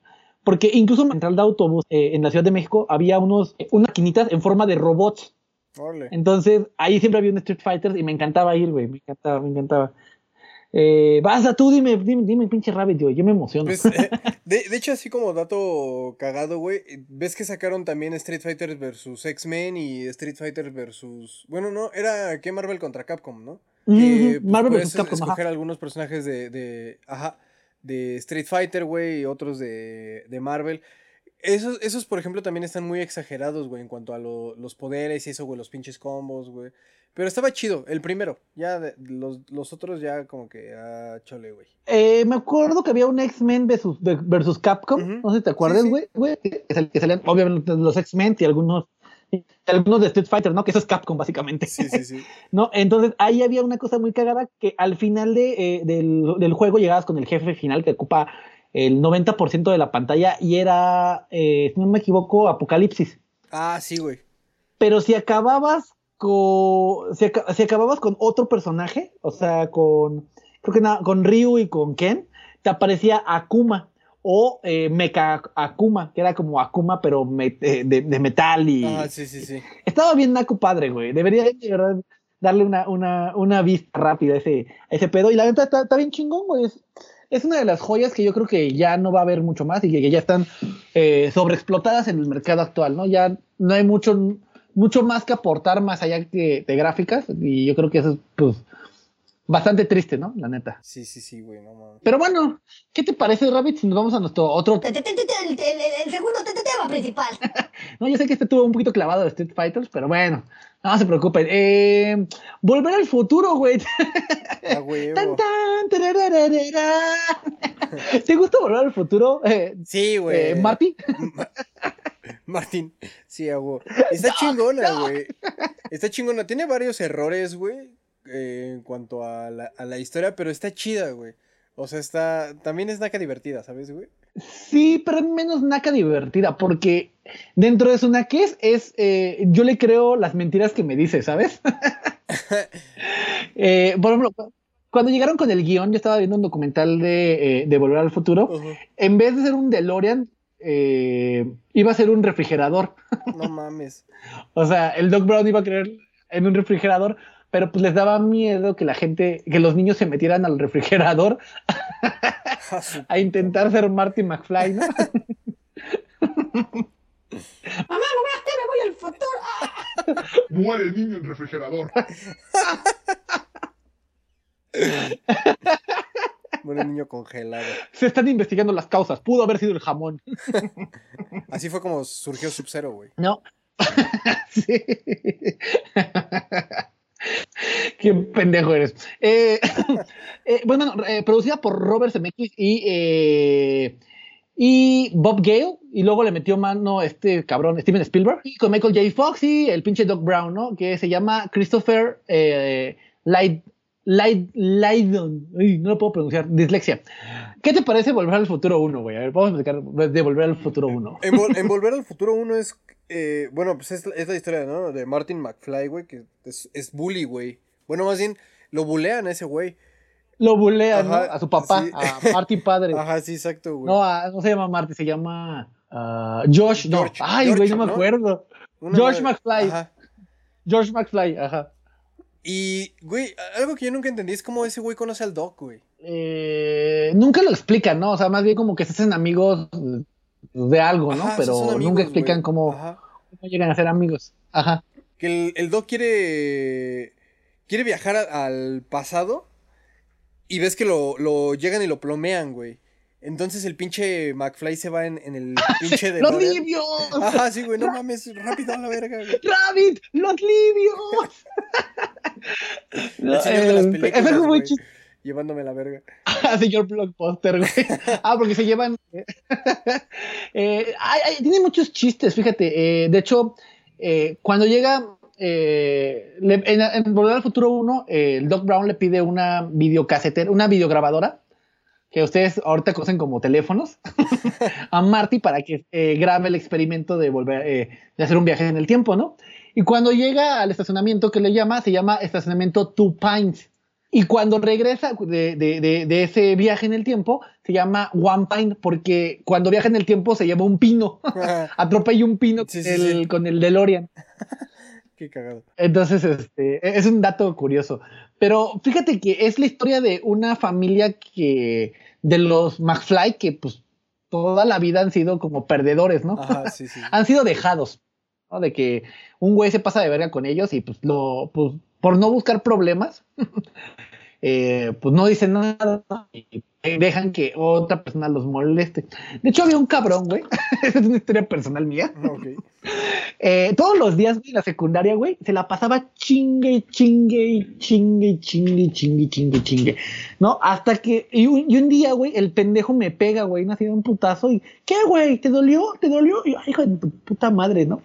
Porque incluso en central de autobús eh, en la Ciudad de México había unos, eh, unas maquinitas en forma de robots. Entonces ahí siempre había un Street Fighter y me encantaba ir, güey. Me encantaba, me encantaba. Eh, vas a tú, dime, dime, dime, pinche Rabbit, yo, yo me emociono. Pues, eh, de, de hecho, así como dato cagado, güey, ves que sacaron también Street Fighter versus X-Men y Street Fighter versus... Bueno, no, era que Marvel contra Capcom, ¿no? Que, pues, Marvel puedes vs. Capcom, ajá. escoger algunos personajes de, de, ajá, de Street Fighter, güey, y otros de, de Marvel. Esos, esos, por ejemplo, también están muy exagerados, güey, en cuanto a lo- los poderes y eso, güey, los pinches combos, güey. Pero estaba chido, el primero. Ya de- los, los otros ya como que, ah, chole, güey. Eh, me acuerdo que había un X-Men versus, versus Capcom. No sé si te acuerdas, Sí, sí. güey. güey, que, sal- que salían, obviamente, los X-Men y algunos, algunos de Street Fighter, ¿no? Que eso es Capcom, básicamente. Sí, sí, sí. [laughs] ¿No? Entonces, ahí había una cosa muy cagada que al final de, eh, del, del juego llegabas con el jefe final que ocupa el 90% de la pantalla y era, eh, si no me equivoco, Apocalipsis. Ah, sí, güey. Pero si acababas con. Si, aca- si acababas con otro personaje, o sea, con. Creo que nada, con Ryu y con Ken, te aparecía Akuma. O eh, Mecha Akuma, que era como Akuma, pero me- eh, de, de metal y. Ah, sí, sí, sí. Estaba bien Naku padre, güey. Debería de verdad darle una, una, una vista rápida a ese, a ese pedo. Y la neta está, está bien chingón, güey. Es, es una de las joyas que yo creo que ya no va a haber mucho más y que, que ya están eh, sobreexplotadas en el mercado actual, ¿no? Ya no hay mucho, mucho más que aportar más allá que de gráficas. Y yo creo que eso es, pues, bastante triste, ¿no? La neta. Sí, sí, sí, güey, no mames. Pero bueno, ¿qué te parece, Rabbit, si nos vamos a nuestro otro El, el- el segundo te- te- tema principal. [laughs] No, yo sé que este tuvo un poquito clavado de Street Fighters, pero bueno, no se preocupen. Eh, volver al futuro, güey. Ah, güey. Tan, tan. ¿Te gusta volver al futuro, eh, Sí, güey. eh, Marty? Ma- [laughs] Martín, sí, huevo. Está chingona, güey. Está chingona. Tiene varios errores, güey, eh, en cuanto a la, a la historia, pero está chida, güey. O sea, está. También es naca divertida, ¿sabes, güey? Sí, pero menos naca divertida, porque dentro de su naquez es, eh, yo le creo las mentiras que me dice, ¿sabes? [laughs] Eh, por ejemplo, cu- cuando llegaron con el guion, yo estaba viendo un documental de, eh, de Volver al Futuro, en vez de ser un DeLorean, iba a ser un refrigerador. No mames. [laughs] O sea, el Doc Brown iba a creer en un refrigerador, pero pues les daba miedo que la gente, que los niños se metieran al refrigerador A intentar ser Marty McFly, ¿no? [laughs] [laughs] Muere el niño en refrigerador. [laughs] Muere niño congelado. Se están investigando las causas. Pudo haber sido el jamón. Así fue como surgió Sub-Zero, güey. No. sí. [laughs] Qué pendejo eres. Eh, [laughs] eh, bueno, eh, producida por Robert Zemeckis y, y Bob Gale. Y luego le metió mano este cabrón Steven Spielberg. Y con Michael J. Fox y el pinche Doc Brown, ¿no? Que se llama Christopher Light. Light, Lydon, Uy, no lo puedo pronunciar, dislexia. ¿Qué te parece Volver al Futuro 1, güey? A ver, vamos a explicar de Volver al Futuro 1. En, Vol- en Volver al Futuro 1 es. eh, bueno, pues es, es la historia, ¿no? De Martin McFly, güey, que es, es bully, güey. Bueno, más bien, lo bulean a ese güey. Lo bulean, ¿no? A su papá, sí. a Marty padre. [laughs] Ajá, sí, exacto, güey. No, a- no se llama Marty, se llama ah, Josh, no. George, Ay, George, güey, no me ¿no? acuerdo. Una George madre- McFly. Ajá. George McFly, ajá. Y, güey, algo que yo nunca entendí es cómo ese güey conoce al Doc, güey. Eh, nunca lo explican, ¿no? O sea, más bien como que se hacen amigos de algo, ¿no? Ajá, Pero amigos, nunca explican cómo, llegan a ser amigos. Ajá. Que el, el Doc quiere. Quiere viajar a- al pasado. Y ves que lo, lo llegan y lo plomean, güey. Entonces el pinche McFly se va en, en el [laughs] pinche de. ¡Los libios! Ajá, sí, güey, no [laughs] mames, rápido a la verga, güey. ¡Rabbit! ¡Los libios! [laughs] El señor de las Eh, películas, es [laughs] algo muy güey, chistoso. Llevándome la verga. Ah, señor Blockbuster, güey. Ah, porque se llevan. [laughs] eh, ay, ay, tiene muchos chistes, fíjate. eh, de hecho, eh, cuando llega. eh, le- en, en Volver al Futuro 1, eh, el Doc Brown le pide una videocasetera, una videograbadora, que ustedes ahorita conocen como teléfonos, [laughs] a Marty para que eh, grabe el experimento de volver, eh, de hacer un viaje en el tiempo, ¿no? Y cuando llega al estacionamiento que le llama, se llama estacionamiento Two Pines. Y cuando regresa de, de- de- de ese viaje en el tiempo, se llama One Pine, porque cuando viaja en el tiempo se lleva un pino, [laughs] [laughs] atropella un pino Sí, con, sí, el, sí. con el DeLorean. [laughs] Qué cagado. Entonces, este, es un dato curioso. Pero fíjate que es la historia de una familia que, de los McFly, que pues toda la vida han sido como perdedores, ¿no? Ajá, sí, sí. han sido dejados, De que un güey se pasa de verga con ellos y pues lo, pues, por no buscar problemas, [laughs] eh, pues no dicen nada y dejan que otra persona los moleste. De hecho, había un cabrón, güey. [laughs] Esa es una historia personal mía. Ok. Eh, todos los días güey, en la secundaria, güey, se la pasaba chingue, chingue, chingue, chingue, chingue, chingue, chingue, ¿no? Hasta que, y un, y un día, güey, el pendejo me pega, güey, nacido un putazo y, ¿qué, güey? ¿Te dolió? ¿Te dolió? Y, yo, "Ay, hijo de tu puta madre, ¿no?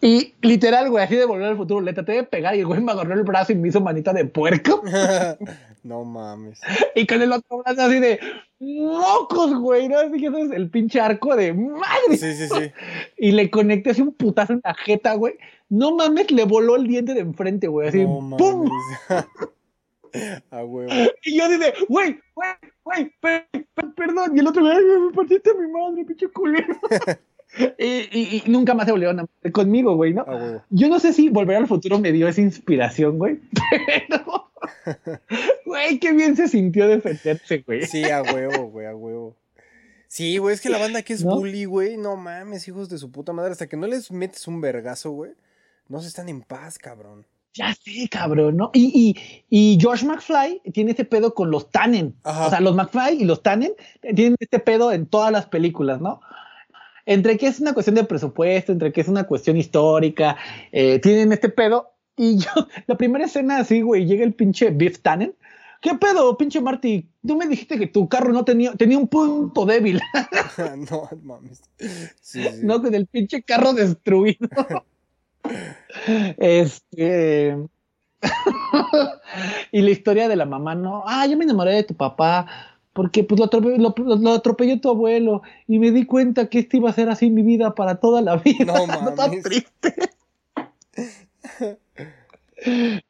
Y literal, güey, así de volver al futuro, le traté de pegar y el güey me agarró el brazo y me hizo manita de puerco. [laughs] no mames. Y con el otro brazo así de mocos, güey, ¿no? Así que eso es el pinche arco de madre Sí, sí, sí. [laughs] y le conecté así un putazo en la jeta, güey. No mames, le voló el diente de enfrente, güey. Así, No ¡pum! mames. [laughs] A huevo. Y yo dije, güey, güey, güey, per- per- perdón. Y el otro, ay, me partiste a mi madre, pinche culero. [laughs] y, [laughs] y- y nunca más se volvieron a meter conmigo, güey, ¿no? Huevo. Yo no sé si volver al futuro me dio esa inspiración, güey. [laughs] Pero, [laughs] güey, qué bien se sintió defenderse, güey. Sí, a huevo, güey, a huevo. Sí, güey, es que la banda que es ¿No? bully, güey, no mames, hijos de su puta madre, hasta que no les metes un vergazo, güey, no se están en paz, cabrón. Ya sé, cabrón, ¿no? Y, y, y George McFly tiene ese pedo con los Tannen. Ajá. O sea, los McFly y los Tannen tienen este pedo en todas las películas, ¿no? Entre que es una cuestión de presupuesto, entre que es una cuestión histórica, eh, tienen este pedo. Y [laughs] yo, la primera escena así, güey, llega el pinche Biff Tannen. ¿Qué pedo, pinche Marty? Tú me dijiste que tu carro no tenía, tenía un punto débil, [laughs] [laughs] no mames. Sí, sí. ¿no? Con el pinche carro destruido. este. y la historia de la mamá, no. Ah, yo me enamoré de tu papá. Porque pues lo atropelló, lo, lo- lo atropelló tu abuelo. Y me di cuenta que este iba a ser así mi vida para toda la vida. No [laughs] tan mames. triste. [laughs]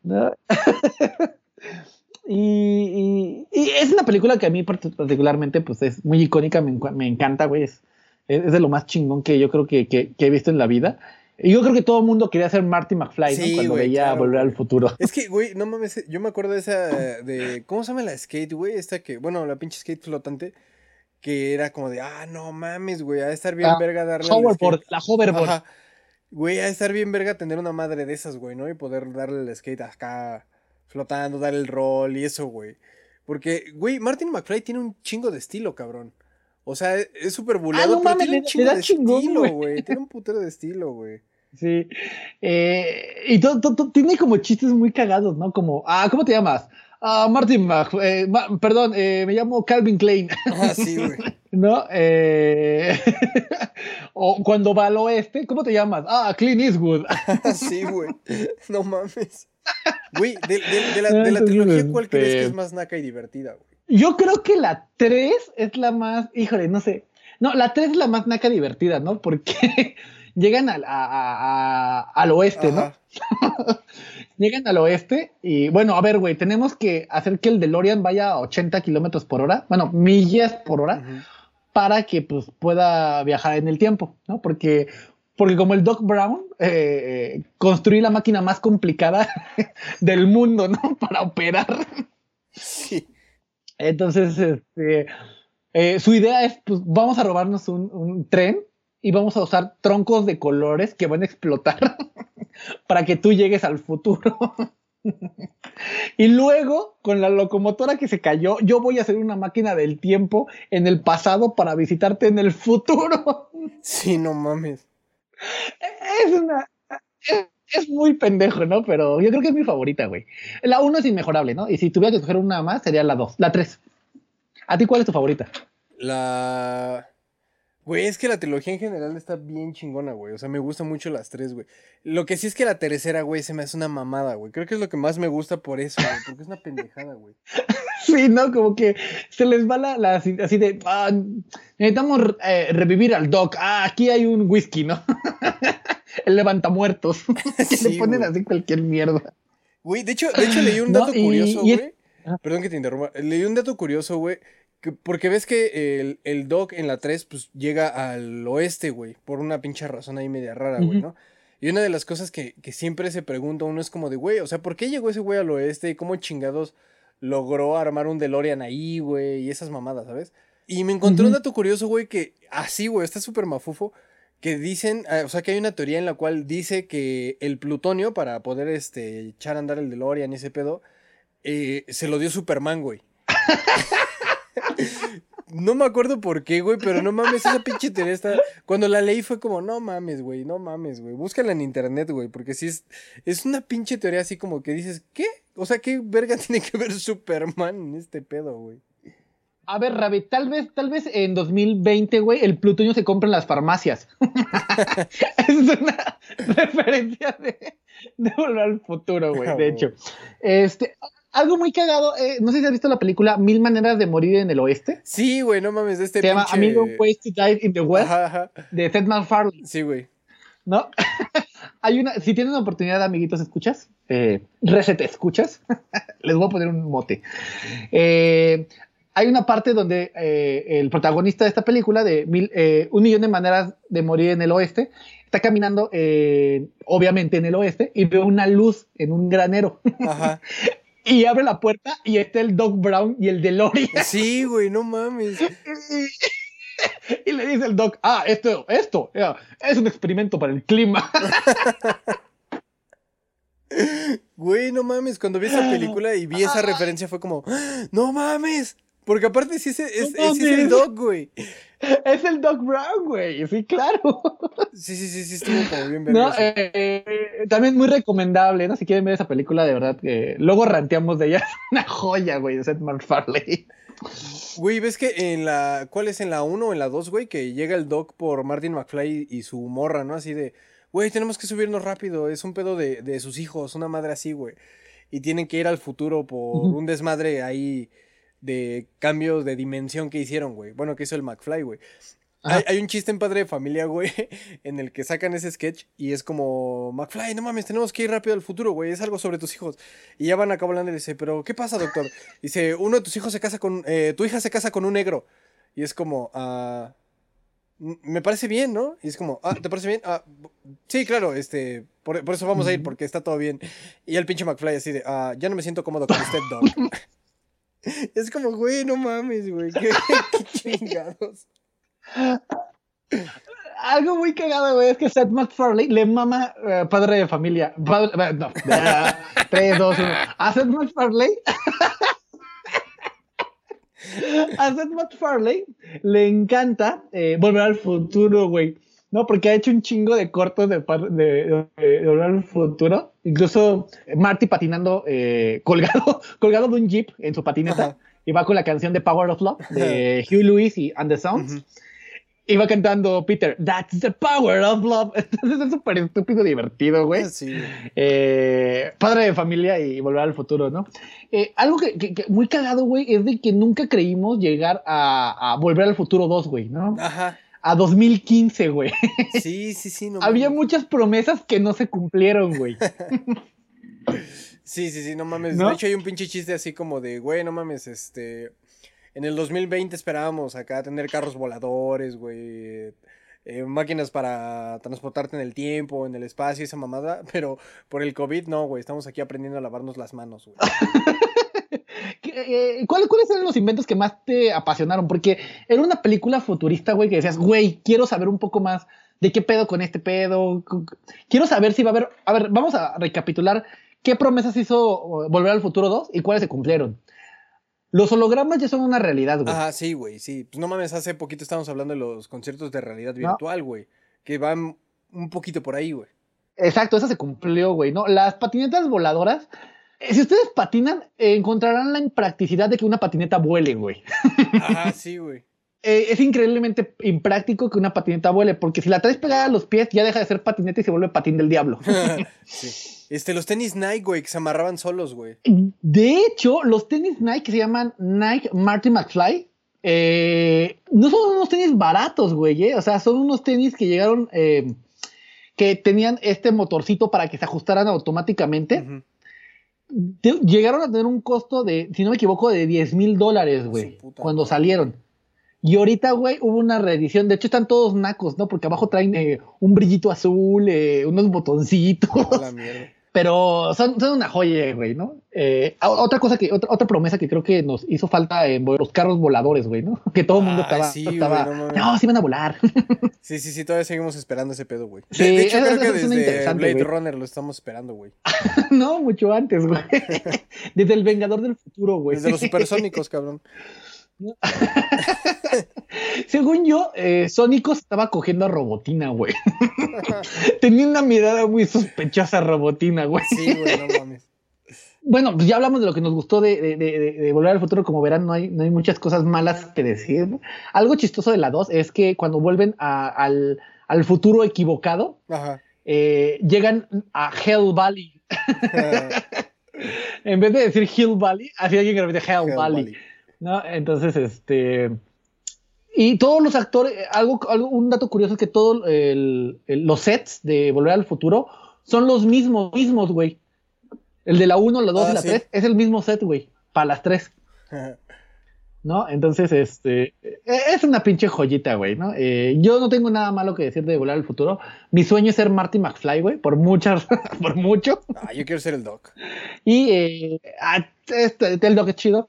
¿No? [laughs] y, y- y es una película que a mí part- particularmente pues es muy icónica, me, me encanta, güey. Es, Es, es de lo más chingón que yo creo que, que- que he visto en la vida. Y yo creo que todo el mundo quería ser Marty McFly, ¿no? Sí, Cuando güey, veía claro, Volver al. Futuro. [laughs] Es que, güey, no mames, yo me acuerdo de esa, de, ¿cómo se llama la skate, güey? Esta que, bueno, la pinche skate flotante, que era como de, ah, no mames, güey, de estar bien Ah, verga darle Hoverboard, la hoverboard. Ajá. Güey, de estar bien verga tener una madre de esas, güey, ¿no? Y poder darle el skate acá flotando, dar el rol y eso, güey. Porque, güey, Martin McFly tiene un chingo de estilo, cabrón. O sea, es- es súper buleado, Ah, no pero mames, tiene un chingo de chingón, estilo, güey. Tiene un putero de estilo, güey. Sí. Eh, y todo, todo- tiene como chistes muy cagados, ¿no? Como, ah, ¿cómo te llamas? Ah, Martin eh, Ma- perdón, eh, me llamo Calvin Klein, Ah, sí, güey. [laughs] ¿no? Eh, [laughs] o cuando va al oeste, ¿cómo te llamas? Ah, Clint Eastwood. [laughs] sí, güey. No mames. Güey, de, de- de la, de la trilogía, ¿cuál crees que este- es más naca y divertida, güey? Yo creo que la 3 es la más, híjole, no sé. No, la 3 es la más naca divertida, ¿no? Porque [laughs] llegan al, a- al oeste, ¿no? [laughs] Llegan al oeste y bueno, a ver, güey, tenemos que hacer que el DeLorean vaya a 80 kilómetros por hora, bueno, millas por hora, para que pues pueda viajar en el tiempo, ¿no? Porque, porque como el Doc Brown, eh, construí la máquina más complicada [laughs] del mundo, ¿no? Para operar. Sí. Entonces, este, eh, su idea es, pues vamos a robarnos un, un tren y vamos a usar troncos de colores que van a explotar [laughs] para que tú llegues al futuro. [laughs] y luego, con la locomotora que se cayó, yo voy a hacer una máquina del tiempo en el pasado para visitarte en el futuro. [laughs] Sí, no mames. es una... Es, es muy pendejo, ¿no? Pero yo creo que es mi favorita, güey. La 1 es inmejorable, ¿no? Y si tuviera que escoger una más, sería la 2, la 3. ¿A ti cuál es tu favorita? La. Güey, es que la trilogía en general está bien chingona, güey. O sea, me gustan mucho las tres, güey. Lo que sí es que la tercera, güey, se me hace una mamada, güey. Creo que es lo que más me gusta por eso, güey. Porque es una pendejada, güey. [laughs] Sí, ¿no? Como que se les va la, la- así, así de, ah, necesitamos eh, revivir al Doc. Ah, aquí hay un whisky, ¿no? [laughs] El levantamuertos. [laughs] que Sí, le ponen güey. así cualquier mierda. Güey, de hecho, de hecho leí un No, dato y- curioso, y es- güey. Perdón que te interrumpa. Leí un dato curioso, güey. Que- porque ves que el, el Doc en la 3, pues llega al oeste, güey. Por una pinche razón ahí media rara, güey. ¿no? Y una de las cosas que, que siempre se pregunta uno es como de, güey, o sea, ¿por qué llegó ese güey al oeste? ¿Y cómo chingados logró armar un DeLorean ahí, güey? Y esas mamadas, ¿sabes? Y me encontré un dato curioso, güey, que así, güey, está súper mafufo. Que dicen, ah, o sea, que hay una teoría en la cual dice que el plutonio, para poder este, echar a andar el DeLorean y ese pedo, eh, se lo dio Superman, güey. [laughs] No me acuerdo por qué, güey, pero no mames, esa pinche teoría está... Cuando la leí fue como, no mames, güey, no mames, güey. Búscala en internet, güey, porque sí es... Es una pinche teoría así como que dices, ¿qué? O sea, ¿qué verga [laughs] tiene que ver Superman en este pedo, güey? A ver, Rabbit, tal vez, tal vez en 2020, güey, el plutonio se compra en las farmacias. [laughs] es una [laughs] referencia de, de volver al futuro, güey, de hecho. Este, algo muy cagado, eh, no sé si has visto la película Mil Maneras de Morir en el Oeste. Sí, güey, no mames, de este Se llama. Amigo Ways to Die in the West, Ajá, ajá. de Seth MacFarlane. Sí, güey. ¿no? [laughs] Hay una, si tienen la oportunidad, amiguitos, escuchas, eh, reset escuchas, [laughs] les voy a poner un mote. Eh, hay una parte donde eh, el protagonista de esta película, de mil, eh, Un millón de maneras de morir en el oeste, está caminando, eh, obviamente en el oeste, y ve una luz en un granero. Ajá. [laughs] y abre la puerta y está el Doc Brown y el DeLorean. [laughs] Sí, güey, no mames. [laughs] y le dice el Doc, ah, esto, esto, es un experimento para el clima. [laughs] Güey, no mames, cuando vi esa película y vi esa referencia fue como, ¡Ah! no mames. Porque aparte sí es, es, No es- sí es el. Doc, güey. [laughs] es el Doc Brown, güey, sí, claro. Sí, sí, sí, sí, estuvo como bien No, eh, eh, también muy recomendable, ¿no? Si quieren ver esa película, de verdad que luego ranteamos de ella. [laughs] Una joya, güey, de Seth MacFarlane. Güey, ¿ves que en la. ¿Cuál es en la 1 o en la 2, güey? Que llega el Doc por Martin McFly y su morra, ¿no? Así de. Güey, tenemos que subirnos rápido. Es un pedo de, de sus hijos, una madre así, güey. Y tienen que ir al futuro por un desmadre ahí de cambios de dimensión que hicieron, güey. Bueno, que hizo el McFly, güey. Hay, hay un chiste en Padre de Familia, güey, [laughs] en el que sacan ese sketch y es como, McFly, no mames, tenemos que ir rápido al futuro, güey, es algo sobre tus hijos. Y ya van acá hablando y le dice, pero ¿qué pasa, doctor? Dice, uno de tus hijos se casa con, eh, tu hija se casa con un negro. Y es como, ah, "N- Me parece bien, ¿no? Y es como, ah, ¿te parece bien? Ah, sí, claro, este, por, por eso vamos a ir, porque está todo bien. Y el pinche McFly así de, ah, ya no me siento cómodo con usted, Doc. [laughs] [laughs] es como, güey, no mames, güey, qué, [laughs] qué chingados. Algo muy cagado, güey, es que Seth MacFarlane le mama eh, padre de familia. Padre- eh, no, eh, 3, 2, 1. A Seth MacFarlane. [laughs] A Seth MacFarlane le encanta eh, volver al futuro, güey. ¿No? Porque ha hecho un chingo de cortos de, de, de- de volver al futuro. Incluso Marty patinando eh, [laughs] colgado, colgado de un jeep en su patineta. Ajá. Y va con la canción de Power of Love de Hugh Lewis y And the Sounds. Ujú. Iba cantando Peter, That's the power of love. [laughs] Entonces es súper estúpido divertido, güey. Sí. Eh, padre de familia y volver al futuro, ¿no? Eh, algo que, que- que muy cagado, güey, es de que nunca creímos llegar a, a volver al futuro 2, güey, ¿no? Ajá. A 2015, güey. Sí, sí, sí, no [laughs] Había mames. muchas promesas que no se cumplieron, güey. [laughs] Sí, sí, sí, no mames. ¿No? De hecho, hay un pinche chiste así como de, güey, no mames, este. En el 2020 esperábamos acá tener carros voladores, güey. eh, máquinas para transportarte en el tiempo, en el espacio, esa mamada. [laughs] Pero por el COVID, no, güey. Estamos aquí aprendiendo a lavarnos las manos, güey. ¿Qué- eh, ¿cuál- ¿Cuáles eran los inventos que más te apasionaron? Porque era una película futurista, güey, que decías, güey, quiero saber un poco más de qué pedo con este pedo. Quiero saber si va a haber. A ver, vamos a recapitular qué promesas hizo Volver al Futuro 2 y cuáles se cumplieron. Los hologramas ya son una realidad, güey. Ajá, sí, güey, sí. Pues no mames, hace poquito estábamos hablando de los conciertos de realidad virtual, güey. Que van un poquito por ahí, güey. Exacto, esa se cumplió, güey, ¿no? Las patinetas voladoras. Eh, Si ustedes patinan, eh, encontrarán la impracticidad de que una patineta vuele, güey. Ajá, [laughs] sí, güey. Eh, es increíblemente impráctico que una patineta vuele, porque si la traes pegada a los pies, ya deja de ser patineta y se vuelve patín del diablo. [laughs] sí. Este, los tenis Nike, güey, que se amarraban solos, güey. De hecho, los tenis Nike que se llaman Nike Marty McFly, eh, no son unos tenis baratos, güey, eh, o sea, son unos tenis que llegaron, que tenían este motorcito para que se ajustaran automáticamente. Ujú. Te- llegaron a tener un costo de, si no me equivoco, de 10 mil dólares, güey, cuando madre. salieron. Y ahorita, güey, hubo una reedición. De hecho, están todos nacos, ¿no? Porque abajo traen eh, un brillito azul, eh, unos botoncitos. A la mierda. [laughs] Pero son, son una joya, güey, ¿no? Eh, otra cosa que, otra, otra promesa que creo que nos hizo falta en los carros voladores, güey, ¿no? [laughs] Que todo el mundo estaba, sí, estaba güey, no sí van a volar. [laughs] Sí, sí, sí, todavía seguimos esperando ese pedo, güey. Sí, de, hecho, creo que desde Blade güey. Runner lo estamos esperando, güey. [laughs] no, mucho antes, güey. Desde el Vengador del Futuro, güey. Desde los supersónicos, cabrón. [laughs] Según yo, eh, Sónico estaba cogiendo a Robotina, güey. [laughs] Tenía una mirada muy sospechosa a Robotina, güey. Sí, güey, no mames. Bueno, pues ya hablamos de lo que nos gustó de, de- de- Volver al Futuro. Como verán, no hay, no hay muchas cosas malas que decir. Algo chistoso de la 2 es que cuando vuelven a- al, al futuro equivocado, Ajá. eh, llegan a Hell Valley. [laughs] En vez de decir Hill Valley, así alguien que repite Hell, Hell Valley. Valley. ¿No? Entonces, este. Y todos los actores, algo, algo- un dato curioso es que todos los sets de Volver al Futuro son los mismos, mismos, güey. El de la 1, la 2 Ah, y la sí. 3 es el mismo set, güey, para las tres, [laughs] ¿no? Entonces, este, eh, es una pinche joyita, güey, ¿no? Eh, yo no tengo nada malo que decir de Volar al Futuro. Mi sueño es ser Marty McFly, güey, por muchas, [laughs] por mucho. Ah, yo quiero ser el Doc. Y eh, ah, este, el Dog es chido.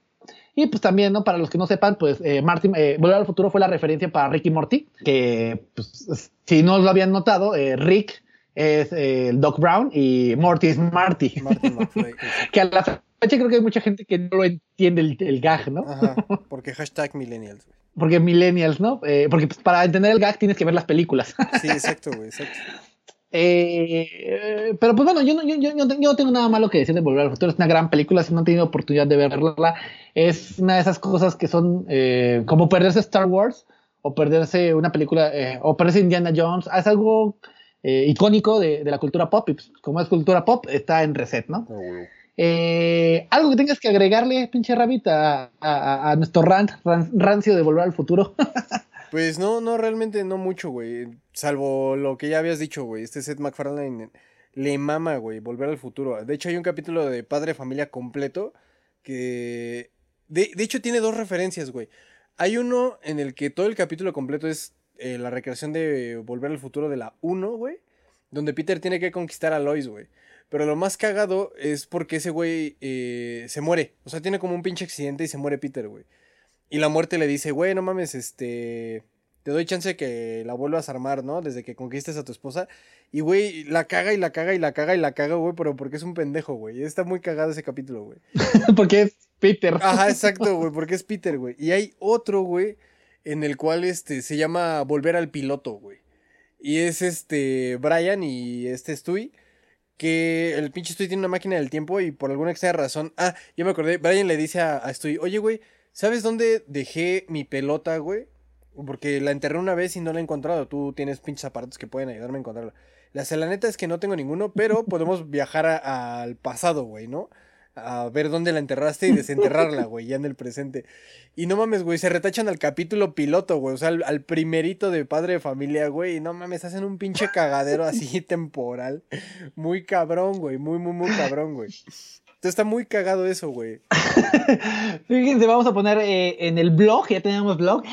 Y pues también, ¿no? Para los que no sepan, pues eh, Martin, eh, Volver al Futuro fue la referencia para Rick y Morty, que pues, es- si no lo habían notado, eh, Rick es eh, el Doc Brown y Morty es Marty. [laughs] Martin McFly. que a la fecha creo que hay mucha gente que no lo entiende el, el gag, ¿no? Ajá. Porque hashtag millennials. [laughs] Porque millennials, ¿no? Porque pues, para entender el gag tienes que ver las películas. Sí, exacto, güey, exacto. Eh, pero pues bueno, yo no, yo, yo- yo no- tengo nada malo que decir de Volver al Futuro. Es una gran película. Si no han tenido oportunidad de verla, es una de esas cosas que son eh, como perderse Star Wars o perderse una película eh, o perderse Indiana Jones. Es algo icónico de, de la cultura pop. Y pues, como es cultura pop, está en reset, ¿no? Eh, algo que tengas que agregarle, pinche Rabbit, a, a- a nuestro rant, ran- rancio de Volver al Futuro. [laughs] Pues no, no, realmente no mucho, güey. Salvo lo que ya habías dicho, güey. Este Seth MacFarlane le mama, güey, volver al futuro. De hecho, hay un capítulo de Padre Familia completo que... De, de hecho, tiene dos referencias, güey. Hay uno en el que todo el capítulo completo es eh, la recreación de Volver al Futuro de la 1, güey. Donde Peter tiene que conquistar a Lois, güey. Pero lo más cagado es porque ese güey eh, se muere. O sea, tiene como un pinche accidente y se muere Peter, güey. Y la muerte le dice, güey, no mames, este... Te doy chance que la vuelvas a armar, ¿no? Desde que conquistes a tu esposa. Y, güey, la caga y la caga y la caga y la caga, güey, pero porque es un pendejo, güey. Está muy cagado ese capítulo, güey. [laughs] porque es Peter. Ajá, exacto, güey, porque es Peter, güey. Y hay otro, güey, en el cual este se llama Volver al piloto, güey. Y es este Brian y este Stewie que el pinche Stewie tiene una máquina del tiempo y por alguna extraña razón, ah, ya me acordé, Brian le dice a, a Stewie, "Oye, güey, ¿sabes dónde dejé mi pelota, güey?" Porque la enterré una vez y no la he encontrado. Tú tienes pinches aparatos que pueden ayudarme a encontrarla. La, la neta es que no tengo ninguno, pero [laughs] podemos viajar a- al pasado, güey, ¿no? A ver dónde la enterraste y desenterrarla, güey, ya en el presente. Y no mames, güey, se retachan al capítulo piloto, güey. O sea, al, al primerito de padre de familia, güey. Y no mames, hacen un pinche cagadero así [laughs] temporal. Muy cabrón, güey. Muy, muy, muy cabrón, güey. Entonces está muy cagado eso, güey. [laughs] Fíjense, vamos a poner eh, en el blog, ya tenemos blog.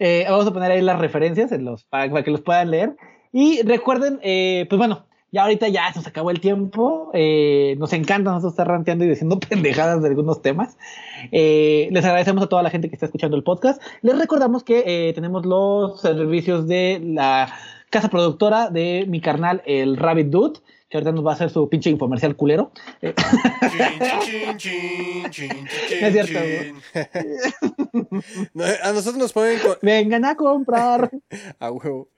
eh, vamos a poner ahí las referencias en los, para, para que los puedan leer. Y recuerden, eh, pues bueno, ya ahorita ya se nos acabó el tiempo. eh, nos encanta nosotros estar ranteando y diciendo [laughs] pendejadas de algunos temas. Eh, les agradecemos a toda la gente que está escuchando el podcast. Les recordamos que eh, tenemos los servicios de la casa productora de mi carnal, el Rabbit Dude, que ahorita nos va a hacer su pinche infomercial culero. Es cierto, No, a nosotros nos pueden... vengan a comprar. [laughs] A huevo.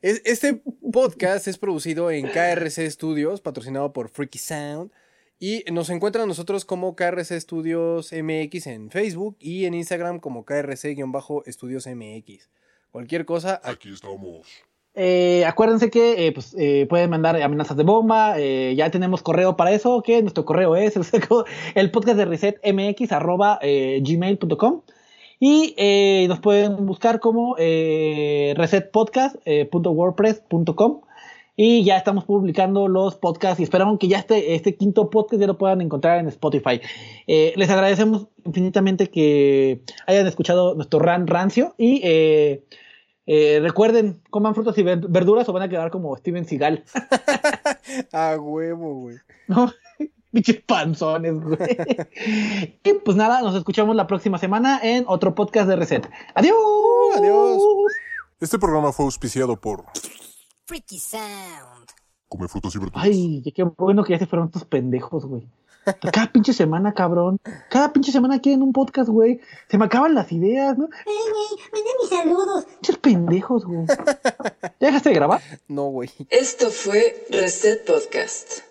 Es- Este podcast es producido en KRC Studios, patrocinado por Freaky Sound. Y nos encuentran a nosotros como KRC Studios MX en Facebook y en Instagram como KRC-Estudios MX. Cualquier cosa. Aquí estamos. Eh, acuérdense que eh, pues, eh, pueden mandar amenazas de bomba. ya tenemos correo para eso. Que nuestro correo es el, el podcast de reset mx arroba, gmail.com. Y nos pueden buscar como resetpodcast.wordpress.com. Y ya estamos publicando los podcasts y esperamos que ya este, este quinto podcast ya lo puedan encontrar en Spotify. Les agradecemos infinitamente que hayan escuchado nuestro ran rancio y eh, recuerden, coman frutas y ver- verduras o van a quedar como Steven Seagal. A [laughs] huevo, güey. [laughs] ¿no? Pinches panzones, güey. y pues nada, nos escuchamos la próxima semana en otro podcast de Reset. Adiós. adiós. Este programa fue auspiciado por Freaky Sound. Come Frutas y Verduras. Ay, qué bueno que ya se fueron estos pendejos, güey. Cada pinche semana, cabrón. Cada pinche semana quieren un podcast, güey. Se me acaban las ideas, ¿no? Ey, güey, manden mis saludos. Pinches pendejos, güey. ¿Ya dejaste de grabar? No, güey. Esto fue Reset Podcast.